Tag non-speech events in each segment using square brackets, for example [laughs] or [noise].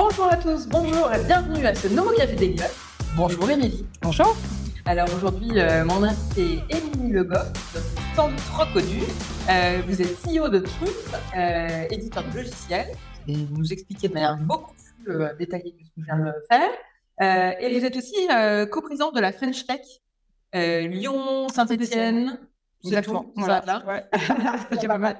Bonjour à tous, bonjour et bienvenue à ce nouveau Café des Gueules. Bonjour Émilie. Bonjour. Alors aujourd'hui, euh, mon invité est Émilie Le Goff, sans doute reconnue. Euh, vous êtes CEO de Truth, euh, éditeur de logiciels, et vous nous expliquez de manière beaucoup plus détaillée que ce que je viens de le faire. Et vous êtes aussi coprésidente de la French Tech Lyon, Saint-Étienne. Exactement. Tout, ça, là. Ouais. [laughs] C'est pas mal.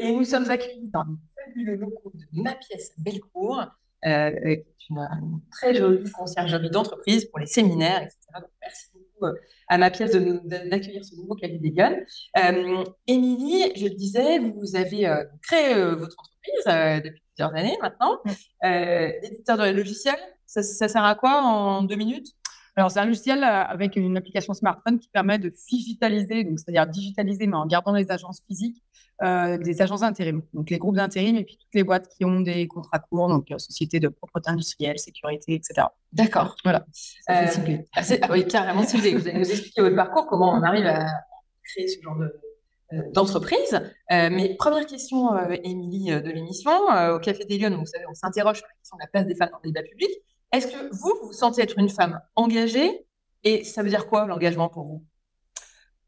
Et nous sommes accueillis dans les fabuleux locaux de ma pièce Bellecour, euh, qui est une, très jolie conciergerie d'entreprise pour les séminaires, etc. Donc, merci beaucoup euh, à ma pièce d'accueillir ce nouveau cabinet des gueules. Euh, Émilie, je le disais, vous avez euh, créé votre entreprise depuis plusieurs années maintenant, Mm. d'éditeur de logiciels. Ça, ça sert à quoi en deux minutes? Alors, c'est un logiciel euh, avec une application smartphone qui permet de digitaliser, donc c'est-à-dire digitaliser, mais en gardant les agences physiques, euh, des agences d'intérim. Donc, les groupes d'intérim et puis toutes les boîtes qui ont des contrats courts, donc euh, sociétés de propreté industrielle, sécurité, etc. D'accord. Voilà. Euh, ciblé. ah, ah oui, carrément ciblé. Vous allez nous expliquer votre parcours, comment on arrive à créer ce genre de, euh, d'entreprise. Euh, mais première question, Émilie, euh, de l'émission. Euh, au Café des Lyonnes, vous savez, on s'interroge sur la question de la place des femmes dans le débat public. Est-ce que vous, vous sentez être une femme engagée Et ça veut dire quoi, l'engagement pour vous?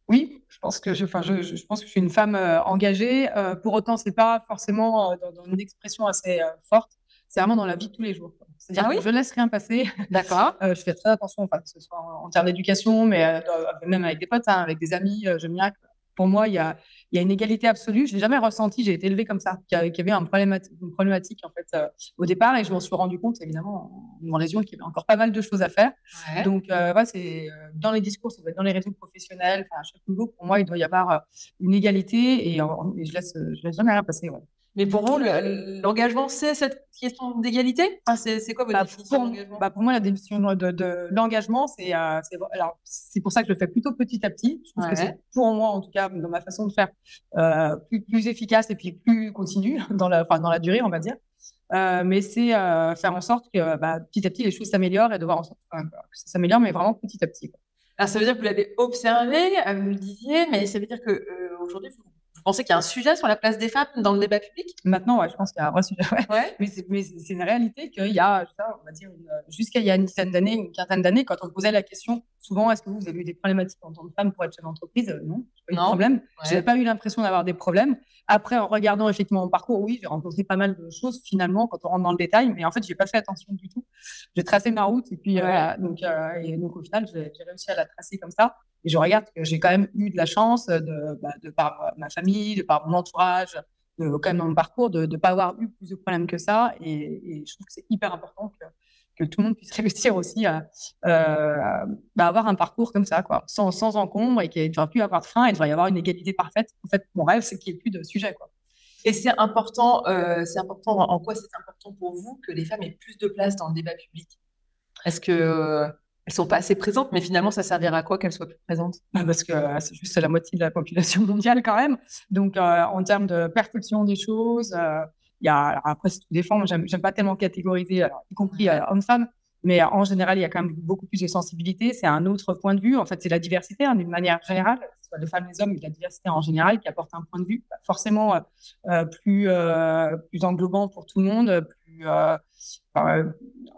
Oui, je pense que je, enfin, je, je- je pense que je suis une femme euh, engagée. Euh, pour autant, c'est pas forcément euh, dans, dans une expression assez forte. C'est vraiment dans la vie de tous les jours. C'est-à-dire Ah oui? que je laisse rien passer. D'accord. [laughs] Je fais très attention, enfin, que ce soit en, en termes d'éducation, mais même avec des potes, hein, avec des amis. J'aime bien que, pour moi, il y a, il y a une égalité absolue. Je l'ai jamais ressenti. J'ai été élevée comme ça, qu'il y avait un problématique, une problématique en fait euh, au départ, et je m'en suis rendu compte évidemment en les yeux qu'il y avait encore pas mal de choses à faire. Ouais. Donc, euh, ouais, c'est euh, dans les discours, ça doit être dans les réseaux professionnels, à chaque niveau. Pour moi, il doit y avoir euh, une égalité, et, et je laisse, je laisse jamais rien passer. ouais. Mais pour vous, le- l'engagement, c'est cette question d'égalité? Enfin, c'est, quoi votre Bah, définition pour, bah, pour moi, la définition de, de l'engagement, c'est euh, c'est pour ça que je le fais plutôt petit à petit. Je pense que c'est pour moi, en tout cas, dans ma façon de faire, euh, plus, plus efficace et puis plus continu [laughs] dans la, enfin, dans la durée, on va dire. Euh, mais c'est euh, faire en sorte que bah, petit à petit les choses s'améliorent et de voir en sorte enfin, que ça s'améliore, mais vraiment petit à petit. quoi. Alors, ça veut dire que vous l'avez observé, euh, vous le disiez, mais ça veut dire que euh, aujourd'hui, vous, vous pensez qu'il y a un sujet sur la place des femmes dans le débat public? Maintenant, ouais, je pense qu'il y a un vrai sujet. ouais. Ouais. Mais c'est une réalité qu'il y a, je sais pas, on va dire, une- jusqu'à il y a une dizaine d'années, une quinzaine d'années, quand on posait la question, souvent, est-ce que vous avez eu des problématiques en tant que femme pour être chef d'entreprise? Euh, Non, pas eu de problème. Ouais. Je n'avais pas eu l'impression d'avoir des problèmes. Après, en regardant effectivement mon parcours, oui, j'ai rencontré pas mal de choses finalement quand on rentre dans le détail, mais en fait, j'ai pas fait attention du tout. J'ai tracé ma route et puis euh, Ouais. donc, euh, et donc au final, j'ai j'ai réussi à la tracer comme ça. Et je regarde que j'ai quand même eu de la chance de, bah, de par ma famille, de par mon entourage, de, quand même dans mon parcours, de ne pas avoir eu plus de problèmes que ça. Et, et je trouve que c'est hyper important que, que tout le monde puisse [laughs] réussir aussi à euh, bah, avoir un parcours comme ça, quoi, sans, sans encombre et qu'il ne devrait plus y avoir de frein et il devrait y avoir une égalité parfaite. En fait, mon rêve, c'est qu'il n'y ait plus de sujet. Quoi. Et c'est important, euh, c'est important, en quoi c'est important pour vous que les femmes aient plus de place dans le débat public? Est-ce que euh, elles sont pas assez présentes, mais finalement, ça servira à quoi qu'elles soient plus présentes? Bah, Parce que euh, c'est juste la moitié de la population [laughs] mondiale quand même. Donc, en termes de perception des choses, y a, après, c'est tout dépend. Moi, j'aime pas tellement catégoriser, y compris euh, hommes-femmes. Mais euh, en général, il y a quand même beaucoup plus de sensibilité. C'est un autre point de vue. En fait, c'est la diversité hein, d'une manière générale, que ce soit les femmes, les hommes, mais la diversité en général qui apporte un point de vue forcément euh, plus, plus englobant pour tout le monde.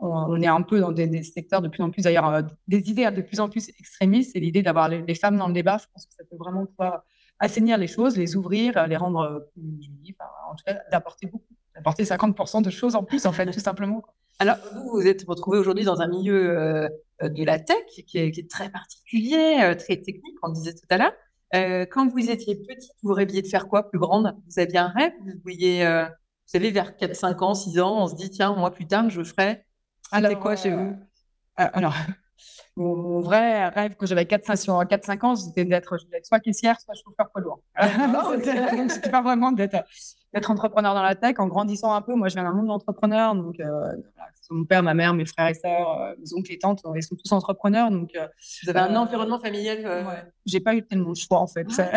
On, est un peu dans des, secteurs de plus en plus, d'ailleurs, des idées de plus en plus extrémistes. Et l'idée d'avoir les, femmes dans le débat, je pense que ça peut vraiment pouvoir assainir les choses, les ouvrir, les rendre plus en tout cas, d'apporter beaucoup, d'apporter 50% de choses en plus, en fait, tout simplement. Alors, vous, vous êtes retrouvé aujourd'hui dans un milieu euh, de la tech qui est, qui est très particulier, euh, très technique, on le disait tout à l'heure. Euh, quand vous étiez petite, vous rêviez de faire quoi plus grande? Vous aviez un rêve? Vous vouliez, vous savez, vers 4, 5 ans, 6 ans, on se dit, tiens, moi plus tard, je ferai. C'était quoi chez vous? Alors, mon, mon vrai rêve quand j'avais 4-5 ans, c'était d'être soit caissière, soit chauffeur poids lourd. [laughs] C'était pas vraiment d'être entrepreneur dans la tech. En grandissant un peu, moi, je viens d'un monde d'entrepreneurs. Donc, euh, voilà, mon père, ma mère, mes frères et sœurs, euh, mes oncles et tantes, ils sont tous entrepreneurs. Donc, euh, Vous avez un Euh, environnement familial euh, ouais, j'ai pas eu tellement de choix, en fait. C'est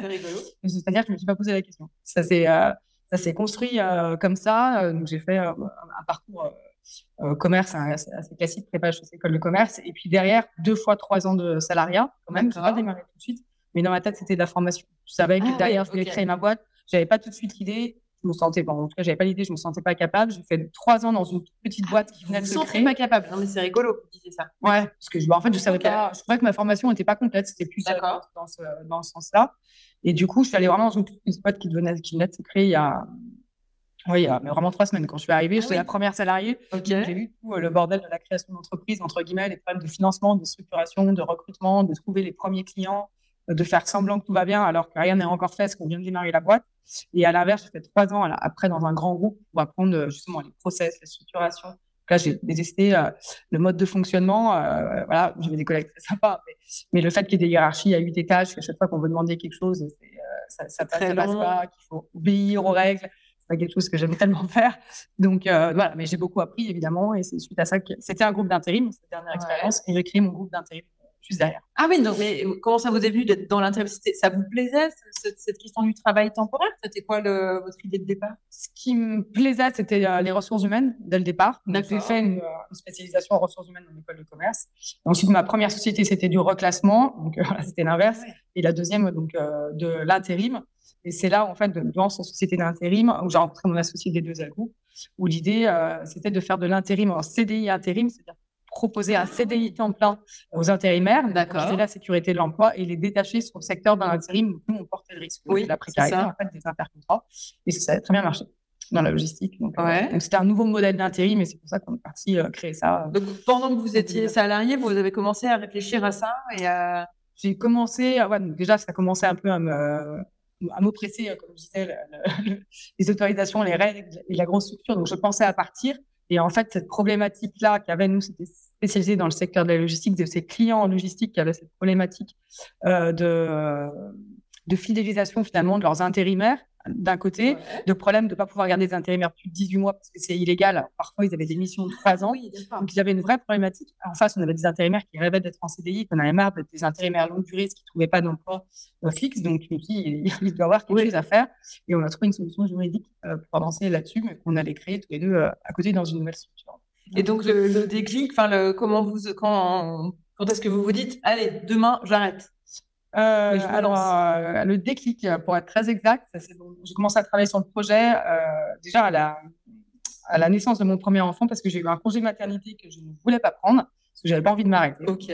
rigolo. [laughs] C'est-à-dire que je me suis pas posé la question. Ça s'est euh, construit euh, comme ça. Euh, donc j'ai fait euh, un, parcours euh, euh, commerce hein, assez, classique, prépa chez école de commerce, et puis derrière deux fois trois ans de salariat quand même. J'ai pas démarré tout de suite, mais dans ma tête c'était de la formation. Je savais que Ah derrière je voulais créer ma boîte. J'avais pas tout de suite l'idée je me sentais, bon, en tout cas, j'avais pas l'idée, je me sentais pas capable. J'ai fait trois ans dans une petite boîte qui venait de se créer. pas capable. Non, mais c'est rigolo que vous disiez ça. Ouais, parce que je, bah, en fait, je savais pas, je trouvais que ma formation n'était pas complète, c'était plus dans ce, dans ce sens-là. Et du coup, je suis allée vraiment dans une petite boîte qui venait, qui venait de se créer il y a, oui, y a vraiment trois semaines. Quand je suis arrivée, j'étais ah la première salariée. J'ai vu tout euh, le bordel de la création d'entreprise, entre guillemets, les problèmes de financement, de structuration, de recrutement, de trouver les premiers clients, de faire semblant que tout va bien alors que rien n'est encore fait parce qu'on vient de démarrer la boîte. Et à l'inverse, j'ai fait trois ans après dans un grand groupe pour apprendre euh, justement les process, les structurations. Là, j'ai détesté euh, le mode de fonctionnement. Euh, voilà, j'avais des collègues très sympas, mais, le fait qu'il y ait des hiérarchies à huit étages, qu'à chaque fois qu'on veut demander quelque chose, ça, ça, passe, ça passe pas, qu'il faut obéir aux règles. Pas quelque chose que j'aime tellement faire. Donc voilà, mais j'ai beaucoup appris évidemment, et c'est suite à ça que c'était un groupe d'intérim, cette dernière expérience, et j'ai créé mon groupe d'intérim derrière. Ah oui, donc, mais comment ça vous est venu d'être dans l'intérim? Ça vous plaisait, cette, question du travail temporaire? C'était quoi le, votre idée de départ? Ce qui me plaisait, c'était euh, les ressources humaines dès le départ. J'ai fait une, euh, une, spécialisation en ressources humaines dans l'école de commerce. ensuite, ma première société, c'était du reclassement, donc euh, [laughs] c'était l'inverse. Et la deuxième, donc de l'intérim. Et c'est là, en fait, dans cette société d'intérim, où j'ai rencontré mon associé des deux groupes, où l'idée, c'était de faire de l'intérim en CDI intérim, c'est-à-dire proposer un CDI temps plein aux intérimaires, c'est la sécurité de l'emploi et les détacher sur le secteur d'un intérim où on portait le risque de la précarité, en fait, des intercontrats. Et ça a très bien marché dans la logistique. Donc, euh, c'était un nouveau modèle d'intérim et c'est pour ça qu'on est parti euh, créer ça. Donc, pendant que vous étiez salarié, vous avez commencé à réfléchir à ça et J'ai commencé, ouais, déjà, ça a commencé un peu à me à m'oppresser, comme je disais, [laughs] les autorisations, les règles et la grosse structure. Donc, je pensais à partir. Et en fait, cette problématique-là qu'avait nous, c'était spécialisé dans le secteur de la logistique, de ces clients en logistique qui avaient cette problématique euh, de, de fidélisation finalement de leurs intérimaires d'un côté, de problème de ne pas pouvoir garder des intérimaires plus de 18 mois parce que c'est illégal. parfois, ils avaient des missions de 3 ans. donc, il y avait une vraie problématique. En face, on avait des intérimaires qui rêvaient d'être en CDI, qu'on avait marre d'être des intérimaires longue durée, qui ne trouvaient pas d'emploi euh, fixe. Donc, me [laughs] il, doit y avoir quelque chose à faire. Et on a trouvé une solution juridique euh, pour avancer là-dessus, mais qu'on allait créer tous les deux euh, à côté dans une nouvelle structure. Et donc, le, déclic, enfin, comment vous, quand, quand est-ce que vous vous dites, allez, demain, j'arrête euh, alors, euh, le déclic, pour être très exact, j'ai commencé à travailler sur le projet euh, déjà à la, à la naissance de mon premier enfant parce que j'ai eu un congé maternité que je ne voulais pas prendre parce que j'avais pas envie de m'arrêter. Ok.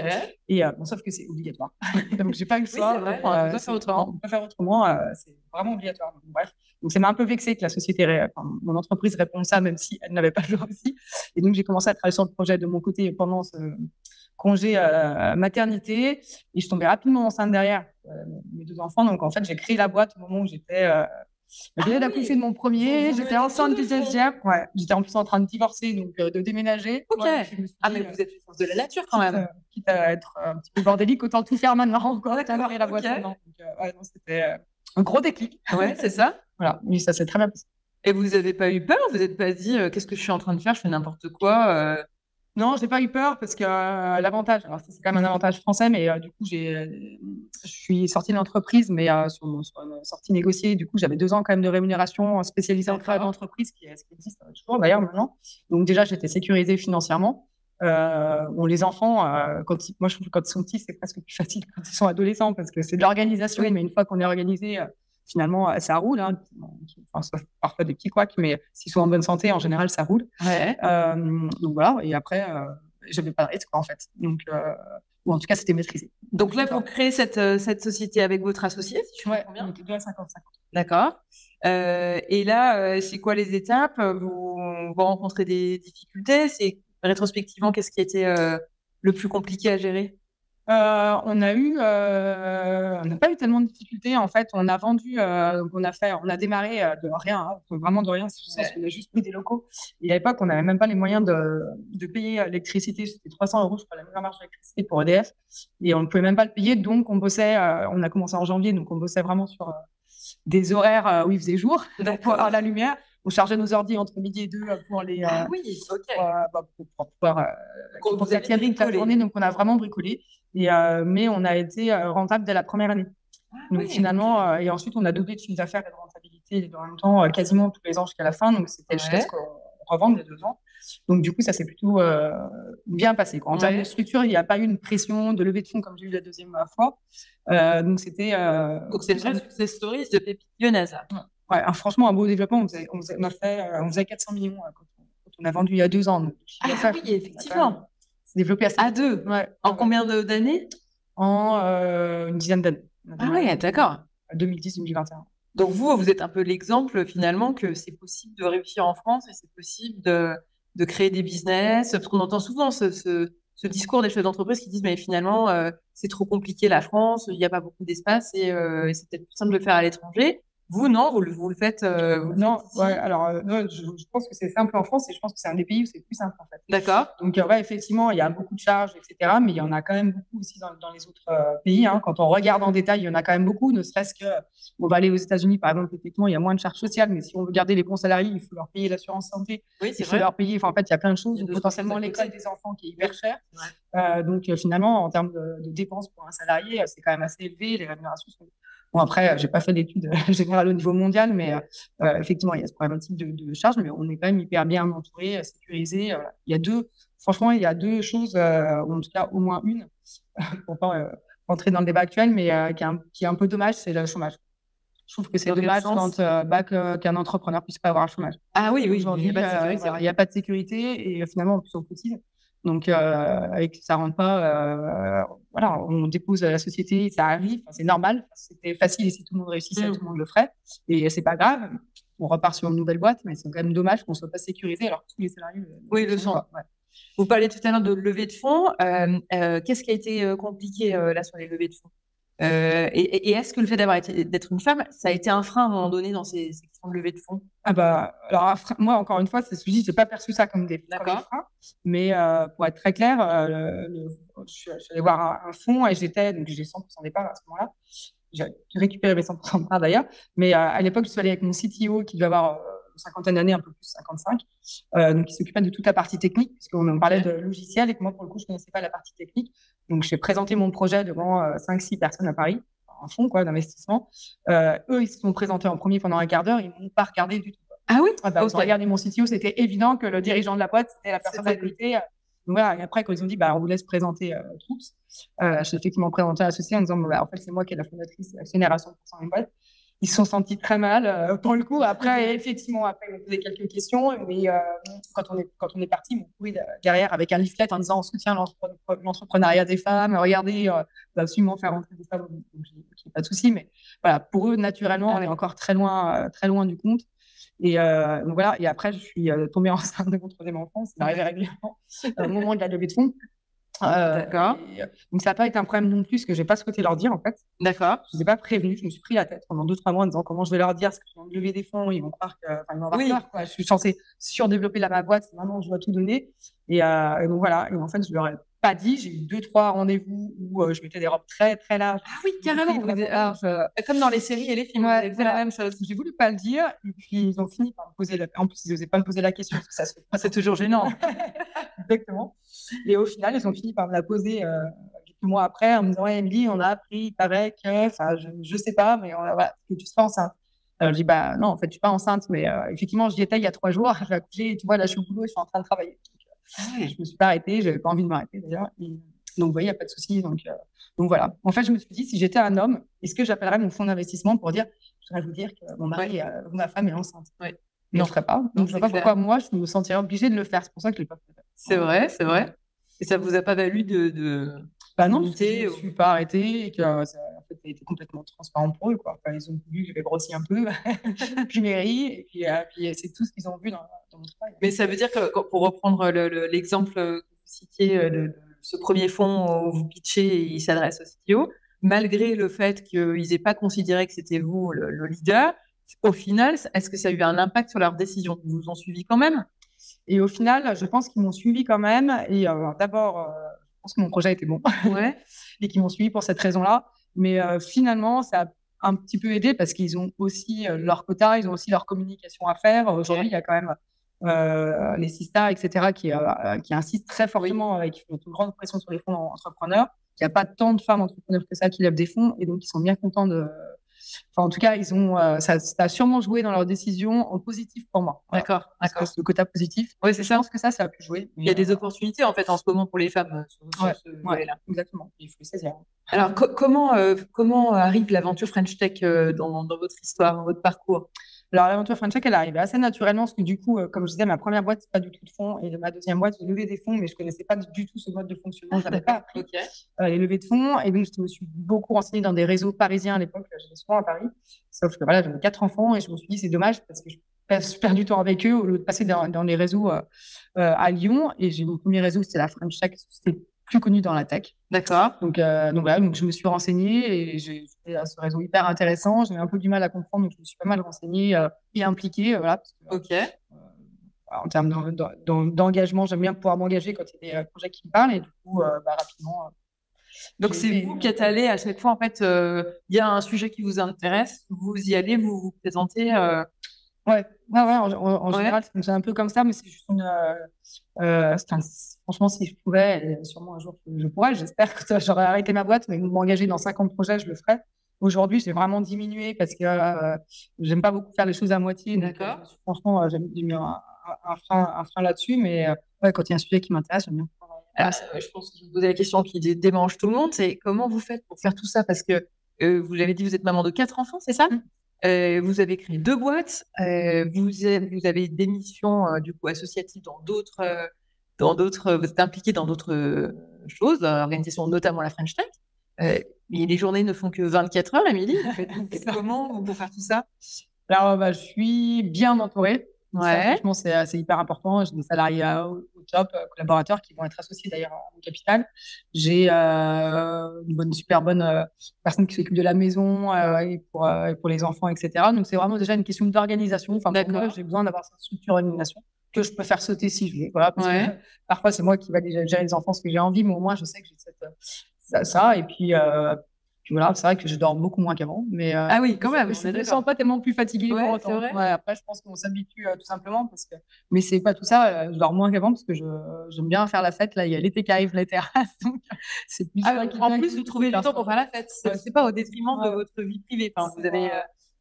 Et bon, sauf que c'est obligatoire. [laughs] Donc j'ai pas eu le choix. Oui, on peut faire autrement. On peut faire autrement. c'est vraiment obligatoire. Donc, bref. Donc ça m'a un peu vexé que la société, enfin, mon entreprise réponde ça, même si elle n'avait pas le choix aussi. Et donc j'ai commencé à travailler sur le projet de mon côté pendant ce, congé euh, maternité et je tombais rapidement enceinte derrière euh, mes deux enfants. Donc en fait, j'ai créé la boîte au moment où j'étais euh, je venais d'accoucher de mon premier, j'étais enceinte du deuxième. Ouais, j'étais en plus en train de divorcer, donc de déménager. Ok. ah, mais vous êtes une force de la nature quand même. quitte à être un petit peu bordélique, autant tout faire maintenant encore. et la boîte maintenant. ouais, c'était un gros déclic. Ouais, c'est ça. [laughs] Voilà, mais ça s'est très bien passé. Et vous n'avez pas eu peur? Vous n'êtes pas dit qu'est-ce que je suis en train de faire? Je fais n'importe quoi non, j'ai pas eu peur parce que euh, l'avantage, alors c'est quand même un avantage français, mais euh, du coup, j'ai, euh, je suis sortie de l'entreprise, mais sur, mon, une sortie négociée, du coup, j'avais deux ans quand même de rémunération spécialisée en travail d'entreprise, qui, qui existe toujours d'ailleurs maintenant. Donc déjà, j'étais sécurisée financièrement. bon, les enfants, quand ils, moi, je trouve que quand ils sont petits, c'est presque plus facile quand ils sont adolescents parce que c'est de l'organisation, mais une fois qu'on est organisé, finalement, ça roule. Hein. Enfin, parfois des petits couacs, mais s'ils sont en bonne santé, en général, ça roule. Euh, donc voilà. Et après, euh, j'avais pas de risque, en fait. Donc, euh, ou en tout cas, c'était maîtrisé. Donc là, vous créez cette, euh, cette société avec votre associé, si je ouais, comprends bien. On était à 50-50. D'accord. et là, c'est quoi les étapes? Vous, vous rencontrez des difficultés? C'est rétrospectivement, qu'est-ce qui était le plus compliqué à gérer? Euh, on a eu, euh, on n'a pas eu tellement de difficultés. En fait, on a vendu, euh, on a fait, on a démarré de rien, hein, vraiment de rien. C'est qu'on a juste pris des locaux. Et à l'époque, on n'avait même pas les moyens de, payer l'électricité. C'était 300 euros, je crois, la meilleure marge d'électricité pour EDF. Et on ne pouvait même pas le payer. Donc, on bossait, on a commencé en janvier, donc on bossait vraiment sur des horaires où il faisait jour [laughs] pour avoir la lumière on chargeait nos ordi entre midi et deux pour les. Ah oui, ok. Bah, pour, pouvoir. Euh, pour la journée, donc on a vraiment bricolé. Et, euh, mais on a été euh, rentable dès la première année. Ah donc finalement, et ensuite on a doublé de chiffre d'affaires et de rentabilité en même temps quasiment tous les ans jusqu'à la fin. Donc c'était jusqu'à ce qu'on revende les deux ans. Donc du coup, ça s'est plutôt bien passé. En termes de structure, il n'y a pas eu une pression de levée de fonds comme j'ai eu la deuxième fois. donc c'était. donc c'est une vraie success story de Pépite lyonnaise. Ouais, franchement, un beau développement. On faisait, on, a fait, on faisait 400 millions quand, on a vendu il y a deux ans. ah oui, effectivement. C'est développé à deux. Ouais. En combien d'années? En une dizaine d'années. Ah oui, d'accord. 2010-2021. Donc vous, vous êtes un peu l'exemple finalement que c'est possible de réussir en France et c'est possible de, de, créer des business. Parce qu'on entend souvent ce, ce, discours des chefs d'entreprise qui disent mais finalement euh, c'est trop compliqué la France, il n'y a pas beaucoup d'espace et, euh, et c'est peut-être plus simple de le faire à l'étranger. Vous, non, vous le, vous le faites. Euh, non, ouais, alors, euh, je, je, pense que c'est simple en France et je pense que c'est un des pays où c'est plus simple en fait. D'accord. Donc, euh, ouais, effectivement, il y a beaucoup de charges, etc. Mais il y en a quand même beaucoup aussi dans, dans les autres pays. Hein. Quand on regarde en détail, il y en a quand même beaucoup, ne serait-ce que. On va aller aux États-Unis, par exemple, effectivement, il y a moins de charges sociales, mais si on veut garder les bons salariés, il faut leur payer l'assurance santé. Oui, c'est Il faut leur payer. Enfin, en fait, il y a plein de choses. Potentiellement, l'école des enfants qui est hyper cher. donc, finalement, en termes de, de dépenses pour un salarié, c'est quand même assez élevé. Les rémunérations sont Bon, après, j'ai pas fait d'études [laughs] générales au niveau mondial, mais euh, effectivement, il y a ce problématique de, de charge, mais on est quand même hyper bien entouré, sécurisé. Euh, il y a deux, franchement, il y a deux choses, euh, ou en tout cas au moins une, [laughs] pour pas rentrer dans le débat actuel, mais qui est, un, qui, est un, peu dommage, c'est le chômage. Je trouve que c'est dommage quand, bah, qu'un entrepreneur puisse pas avoir un chômage. Ah oui, oui, aujourd'hui, il n'y a, pas de sécurité et finalement, en plus, on cotise. Donc, euh, avec ça rentre pas, euh, voilà, on dépose à la société, ça arrive, c'est normal. C'était facile et si tout le monde réussissait, mm. tout le monde le ferait. Et c'est pas grave. On repart sur une nouvelle boîte, mais c'est quand même dommage qu'on soit pas sécurisé alors que tous les salariés. Oui, le sont. Vous parlez tout à l'heure de levée de fonds. Euh, qu'est-ce qui a été compliqué là sur les levées de fonds? Euh, et, est-ce que le fait d'avoir d'être une femme, ça a été un frein à un moment donné dans ces, questions de levée de fonds? Ah bah alors moi encore une fois, c'est ce que je dis, j'ai pas perçu ça comme des, freins, mais euh, pour être très clair, euh, je, suis allée voir un, fonds et j'étais donc j'ai 100% départ à ce moment-là. J'ai récupéré mes 100% de part d'ailleurs, mais à l'époque je suis allée avec mon CTO qui devait avoir cinquantaine d'années, un peu plus 55. Euh, donc, il s'occupait de toute la partie technique, puisqu'on parlait de logiciel et que moi, pour le coup, je ne connaissais pas la partie technique. Donc, j'ai présenté mon projet devant 5-6 euh, personnes à Paris, un fonds quoi, d'investissement. Euh, eux, ils se sont présentés en premier pendant un quart d'heure, ils m'ont pas regardé du tout. Ah oui? Ah bah, regardé mon CTO, c'était évident que le dirigeant de la boîte, c'était la personne à côté. Donc voilà, et après, quand ils ont dit, bah, on vous laisse présenter euh, Troops, euh, j'ai effectivement présenté à l'associé en disant, bah, en fait, c'est moi qui est la fondatrice actionnaire à 100% d'une boîte ils se sont sentis très mal euh, pour le coup. Après, effectivement, après, ils m'ont posé quelques questions, mais euh, quand on est quand on est parti, ils m'ont couru derrière avec un leaflet en disant on soutient l'entrepreneuriat des femmes. Regardez, euh, on va absolument faire rentrer des femmes. Donc, j'ai pas de souci, mais voilà, pour eux, naturellement, on est encore très loin, très loin du compte. Et donc voilà. Et après, je suis tombée [laughs] enceinte de mon troisième enfant. C'est arrivé régulièrement au moment de la levée de fonds. Euh, D'accord. Euh, donc, ça n'a pas été un problème non plus, que j'ai pas souhaité leur dire, en fait. D'accord. Je ne les ai pas prévenus. Je me suis pris la tête pendant deux, trois mois en disant comment je vais leur dire, parce que je vais lever des fonds, ils vont croire que, enfin, ils vont avoir oui. peur, quoi. Je suis censée surdévelopper la ma boîte, vraiment, je dois tout donner. Et, euh, donc, voilà. Et en fait, je leur ai pas dit. J'ai eu deux, trois rendez-vous où euh, je mettais des robes très, très larges. Ah oui, carrément. Comme dans les séries et les films, ouais, c'est la même chose. J'ai voulu pas le dire. Et puis, ils ont fini par me poser la... En plus, ils n'osaient pas me poser la question parce que ça se fait C'est toujours gênant. [laughs] Exactement. Et au final, ils ont fini par me la poser euh, quelques mois après en me disant, ouais, Emily, on a appris, il paraît que, enfin, je, je sais pas, mais on a, voilà, que tu seras enceinte. Alors, je dis, bah, non, en fait, je suis pas enceinte, mais euh, effectivement, j'y étais il y a trois jours, [laughs] j'ai accouché, tu vois, là, je suis au boulot, je suis en train de travailler. Je ah Je me suis pas arrêtée, j'avais pas envie de m'arrêter d'ailleurs. Donc, vous voyez, il n'y a pas de souci. Donc, euh, donc, voilà. En fait, je me suis dit, si j'étais un homme, est-ce que j'appellerais mon fonds d'investissement pour dire, je voudrais vous dire que mon mari, euh, ma femme est enceinte? Ouais. Mais je ne ferais pas. Donc, je ne sais pas pourquoi moi, je me sentirais obligée de le faire. C'est pour ça que je ne l'ai pas fait. C'est vrai, c'est vrai. Et ça ne vous a pas valu de. de... Bah non, je ne suis pas arrêtée et que ça, en fait, a été complètement transparent pour eux. Quoi. Enfin, ils ont vu que j'avais grossi un peu, [laughs] [laughs] puis mairie, et puis, euh, puis c'est tout ce qu'ils ont vu dans, dans, mon travail. Mais ça veut dire que, pour reprendre l'exemple que vous citiez de ce premier fonds où vous pitchez et il s'adresse au CTO, malgré le fait qu'ils n'aient pas considéré que c'était vous le, leader, au final, est-ce que ça a eu un impact sur leur décision? Ils vous ont suivi quand même? Et au final, je pense qu'ils m'ont suivi quand même. Et euh, d'abord, euh, je pense que mon projet était bon. Ouais. [laughs] et qu'ils m'ont suivi pour cette raison-là. Mais euh, finalement, ça a un petit peu aidé parce qu'ils ont aussi leur quota, ils ont aussi leur communication à faire. Aujourd'hui, il y a quand même les Sista, etc., qui, qui insistent très fortement et qui font une grande pression sur les fonds entrepreneurs. Il n'y a pas tant de femmes entrepreneurs que ça qui lèvent des fonds et donc ils sont bien contents de. Enfin, en tout cas, ils ont, euh, ça, ça, a sûrement joué dans leur décision en positif pour moi. D'accord, d'accord. Le quota positif. Oui, c'est ça. Je pense que ça, ça a pu jouer. Il y a des opportunités en fait en ce moment pour les femmes sur, ouais, ce ouais, là Exactement. Il faut les saisir. Alors, comment comment arrive l'aventure French Tech dans, dans, votre histoire, dans votre parcours? Alors, l'aventure French elle est arrivée assez naturellement parce que du coup, comme je disais, ma première boîte, c'est pas du tout de fonds. Et ma deuxième boîte, j'ai levé des fonds, mais je connaissais pas du tout ce mode de fonctionnement. Je n'avais [laughs] pas appris les levées de fonds. Et donc, je me suis beaucoup renseignée dans des réseaux parisiens à l'époque. J'étais souvent à Paris. Sauf que voilà, j'avais quatre enfants et je me suis dit, c'est dommage parce que je perds du temps avec eux au lieu de passer dans, dans les réseaux à Lyon. Et j'ai mon premier réseau, c'était la French Tech. C'était plus connu dans la tech. D'accord. Donc, euh, donc voilà, donc je me suis renseignée et j'ai ce réseau hyper intéressant. J'avais un peu du mal à comprendre, donc je me suis pas mal renseignée euh, et impliquée. Euh, voilà, ok. en termes d'engagement, j'aime bien pouvoir m'engager quand il y a des projets qui me parlent et du coup, bah, rapidement. donc c'est vous qui êtes allé à chaque fois, en fait, il y a un sujet qui vous intéresse, vous y allez, vous vous présentez Ouais, ouais, ouais, en, général, c'est un peu comme ça, mais c'est juste une. Euh, euh franchement, si je pouvais, sûrement un jour je pourrais, j'espère que [laughs] j'aurais arrêté ma boîte, mais m'engager dans 50 projets, je le ferais. Aujourd'hui, j'ai vraiment diminué parce que euh, j'aime pas beaucoup faire les choses à moitié. Euh, D'accord. franchement, j'ai mis un, un, frein, un frein là-dessus, mais ouais, quand il y a un sujet qui m'intéresse, j'aime bien. Ah, je pense que je vous posais la question qui démange tout le monde, c'est comment vous faites pour faire tout ça? Parce que vous l'avez dit, vous êtes maman de quatre enfants, c'est ça? Mmh. Euh, vous avez créé deux boîtes. Euh, vous, vous, avez des missions du coup associatives dans d'autres, dans d'autres. Vous êtes impliqué dans d'autres choses, l'organisation notamment la French Tech. mais les journées ne font que 24 heures, Émilie. [laughs] Comment pour faire tout ça? Alors, bah, je suis bien entourée. Ouais. franchement, c'est hyper important. J'ai des salariés au, top, euh, collaborateurs qui vont être associés d'ailleurs au capital. J'ai euh, une bonne, super bonne euh, personne qui s'occupe de la maison et pour, pour les enfants, etc. Donc, c'est vraiment déjà une question d'organisation. Enfin, j'ai besoin d'avoir cette structure d'organisation que je peux faire sauter si je veux. Voilà, [laughs] parfois, c'est moi qui vais déjà gérer les enfants ce que j'ai envie, mais au moins, je sais que j'ai cette, ça. Et puis, voilà, c'est vrai que je dors beaucoup moins qu'avant. Mais, euh, ah oui, quand même. Je ne me sens pas tellement plus fatiguée ouais, pour autant. Ouais, après, je pense qu'on s'habitue euh, tout simplement. Parce que... Mais c'est pas tout ça. Euh, je dors moins qu'avant parce que j'aime bien faire la fête. Là, il y a l'été qui arrive, les terrasses. [laughs] Donc, c'est plus. Ah, en plus, vous trouvez du temps pour faire la fête. C'est pas au détriment de votre vie privée. Enfin, vous avez.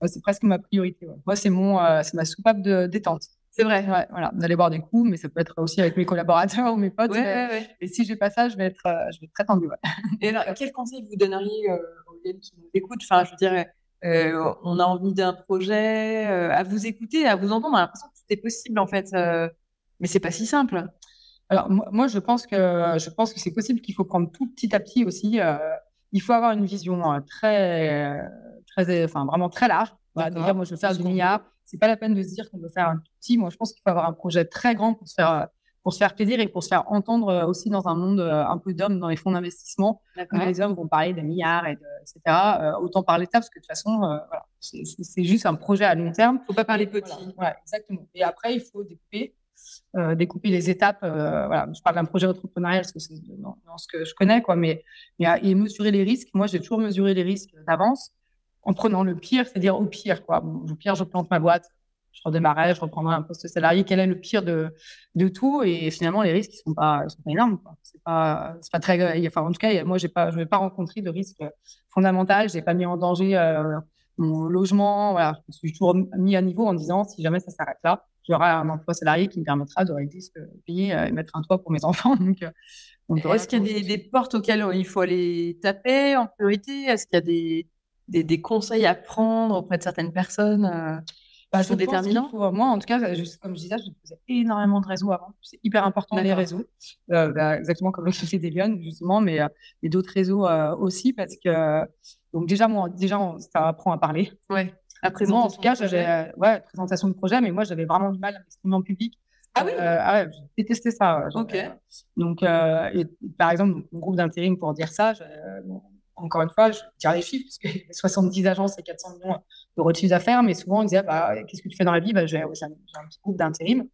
C'est presque ma priorité. Moi, c'est mon, c'est ma soupape de détente. C'est vrai. Ouais, voilà, d'aller boire des coups, mais ça peut être aussi avec mes collaborateurs [laughs] ou mes potes. Et si j'ai pas ça, je vais être, je vais être très tendue. Et alors, [laughs] quel conseil vous donneriez qui nous écoutent? Enfin, je veux dire, euh, on a envie d'un projet, euh, à vous écouter, à vous entendre. On a l'impression que tout est possible, en fait. Euh, mais c'est pas si simple. Alors, moi, je pense que, je pense que c'est possible qu'il faut prendre tout petit à petit aussi. il faut avoir une vision très, très, enfin, vraiment très large. Voilà, moi, je veux faire du milliard. C'est pas la peine de se dire qu'on veut faire un tout petit. Moi, je pense qu'il faut avoir un projet très grand pour se faire pour se faire plaisir et pour se faire entendre euh, aussi dans un monde euh, un peu d'hommes dans les fonds d'investissement. Les hommes vont parler des milliards, et de, etc. Euh, autant parler de ça parce que de toute façon, voilà, c'est juste un projet à long terme. Il ne faut pas parler petit. Voilà, exactement. Et après, il faut découper, découper les étapes. voilà, je parle d'un projet entrepreneurial parce que c'est dans, ce que je connais, quoi. Mais, mais et mesurer les risques. Moi, j'ai toujours mesuré les risques d'avance en prenant le pire, c'est-à-dire au pire, quoi. au pire, je plante ma boîte je redémarrais, je reprendrais un poste salarié. Quel est le pire de, de tout? Et finalement, les risques, ils sont pas, sont pas énormes. C'est pas, c'est pas très. Enfin, en tout cas, moi, j'ai pas, je n'ai pas rencontré de risque fondamental. J'ai pas mis en danger euh, mon logement. Voilà, je me suis toujours mis à niveau en disant si jamais ça s'arrête là, j'aurai un emploi salarié qui me permettra de régler ce payer euh, et mettre un toit pour mes [laughs] enfants. Euh, donc est-ce qu'il y a des, des, portes auxquelles il faut aller taper en priorité? Est-ce qu'il y a des, des, des, conseils à prendre auprès de certaines personnes bah, sont déterminants? Moi, en tout cas, comme je disais, je faisais énormément de réseaux avant. C'est hyper important les réseaux, euh, bah, exactement comme le chez des justement, mais, euh, mais d'autres réseaux euh, aussi parce que donc déjà moi, déjà ça apprend à parler. Ouais. Après moi, en tout cas, j'avais ouais présentation de projet, mais moi j'avais vraiment du mal à m'exprimer en public. Ah oui? ah ouais, j'ai détesté ça. Ok. Donc, et, par exemple, mon groupe d'intérim pour dire ça, encore une fois, je tire les chiffres, parce que [laughs] 70 agences et 400 millions d'euros de chiffre d'affaires, mais souvent, ils disaient, bah, qu'est-ce que tu fais dans la vie? Bah, J'ai un, petit groupe d'intérim.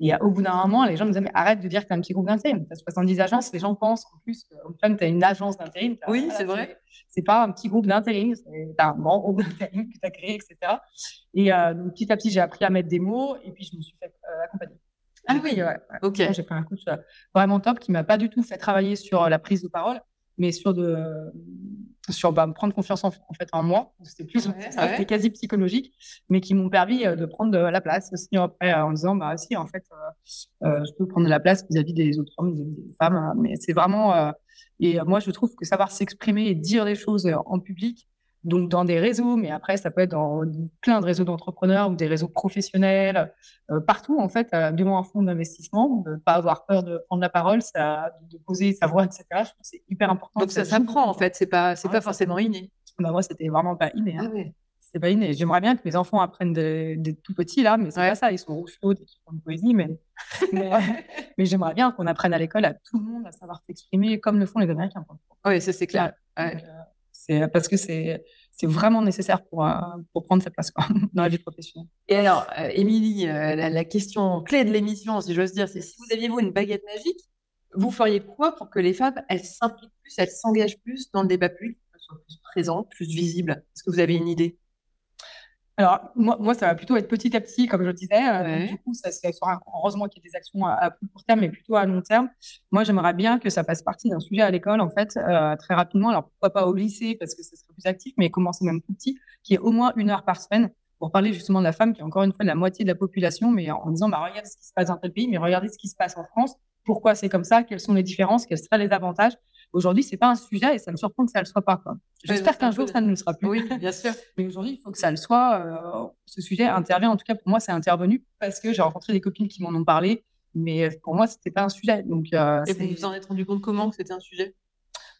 Et au bout d'un moment, les gens me disaient, mais arrête de dire que tu as un petit groupe d'intérim. Tu as 70 agences, les gens pensent en plus que tu as une agence d'intérim. Oui, c'est vrai. C'est pas un petit groupe d'intérim, as un grand groupe d'intérim que tu as créé, etc. Et euh, donc, petit à petit, j'ai appris à mettre des mots et puis je me suis fait euh, accompagner. Ah oui, ouais. Ok. J'ai pris un coach euh, vraiment top qui m'a pas du tout fait travailler sur la prise de parole mais sur de sur bah, prendre confiance en, fait en moi c'était plus c'était quasi psychologique mais qui m'ont permis euh, de prendre la place aussi après en disant bah si en fait euh, euh, je peux prendre la place vis-à-vis des autres hommes des femmes hein. mais c'est vraiment et moi je trouve que savoir s'exprimer et dire les choses en public Donc, dans des réseaux, mais après, ça peut être dans plein de réseaux d'entrepreneurs ou des réseaux professionnels, euh, partout, en fait, euh, du moins un fonds d'investissement, de ne pas avoir peur de prendre la parole, ça, de poser sa voix, etc. Je pense que c'est hyper important. Donc, ça s'apprend, en fait, c'est pas, c'est pas forcément inné. Bah, moi, c'était vraiment pas inné. Hein. Ah C'est pas inné. J'aimerais bien que mes enfants apprennent des, tout petits, là, mais c'est pas ça. Ils sont rouges chauds ils font de poésie, mais, [laughs] mais, j'aimerais bien qu'on apprenne à l'école à tout le monde à savoir s'exprimer comme le font les Américains. Oui, ça, c'est clair. Euh, c'est parce que c'est vraiment nécessaire pour, euh, prendre sa place [laughs] dans la vie professionnelle. Et alors, euh, Émilie, la, question clé de l'émission, si j'ose dire, c'est si vous aviez vous une baguette magique, vous feriez quoi pour que les femmes elles s'impliquent plus, elles s'engagent plus dans le débat public, qu'elles soient plus présentes, plus visibles? Est-ce que vous avez une idée? Alors, moi, moi, ça va plutôt être petit à petit, comme je le disais. Euh, du coup, ça, sera heureusement qu'il y ait des actions à, plus court terme, mais plutôt à long terme. Moi, j'aimerais bien que ça fasse partie d'un sujet à l'école, en fait, euh, très rapidement. Alors, pourquoi pas au lycée, parce que ça serait plus actif, mais commencer même plus petit, qui est au moins une heure par semaine pour parler justement de la femme, qui est encore une fois la moitié de la population, mais en disant, bah, regardez ce qui se passe dans tel pays, mais regardez ce qui se passe en France. Pourquoi c'est comme ça? Quelles sont les différences? Quels seraient les avantages? Aujourd'hui, c'est pas un sujet et ça me surprend que ça le soit pas. J'espère qu'un jour ça ne le sera plus. Oui, bien sûr. [laughs] Mais aujourd'hui, il faut que ça le soit. Euh, ce sujet intervient. En tout cas, pour moi, c'est intervenu parce que j'ai rencontré des copines qui m'en ont parlé. Mais pour moi, c'était pas un sujet. Donc, euh, et vous vous en êtes rendu compte comment que c'était un sujet?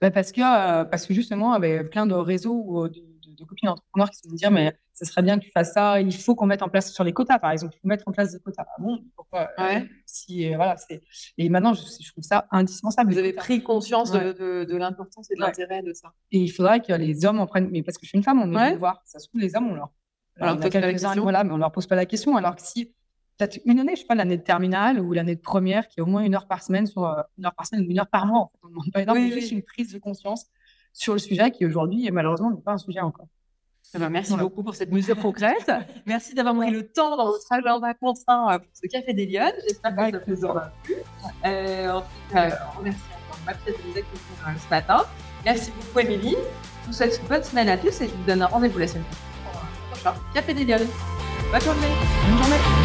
Bah, parce que euh, parce que justement, avait plein de réseaux de, de copines entrepreneurs qui se me dire mais ce serait bien que tu fasses ça. Il faut qu'on mette en place sur les quotas, par exemple. Il faut mettre en place des quotas. Ah bon, pourquoi euh, si, euh, voilà, c'est... Et maintenant, je, je, trouve ça indispensable. Vous avez pris conscience de, de, l'importance et de l'intérêt de ça. Et il faudrait que les hommes en prennent. Mais parce que je suis une femme, on veut voir. Ça se trouve, les hommes, on leur. Alors, on voilà, mais on leur pose pas la question. Alors que si peut-être une année, je sais pas, l'année de terminale ou l'année de première, qui est au moins une heure par semaine, sur euh, une heure par semaine ou une heure par mois, en fait, on demande pas énormément, juste une prise de conscience sur le sujet qui aujourd'hui, malheureusement, n'est pas un sujet encore. Eh ben, merci beaucoup pour cette mesure concrète. [laughs] merci d'avoir pris le temps dans votre agenda contraint euh, pour ce Café des Lyonnes. J'espère que ça vous aura plu. Euh, en on remercie encore de nous accueillir ce matin. Merci beaucoup, Émilie. Je vous souhaite une bonne semaine à tous et je vous donne un rendez-vous la semaine prochaine pour un prochain Café des Lyonnes. Bonne journée. Bonne journée.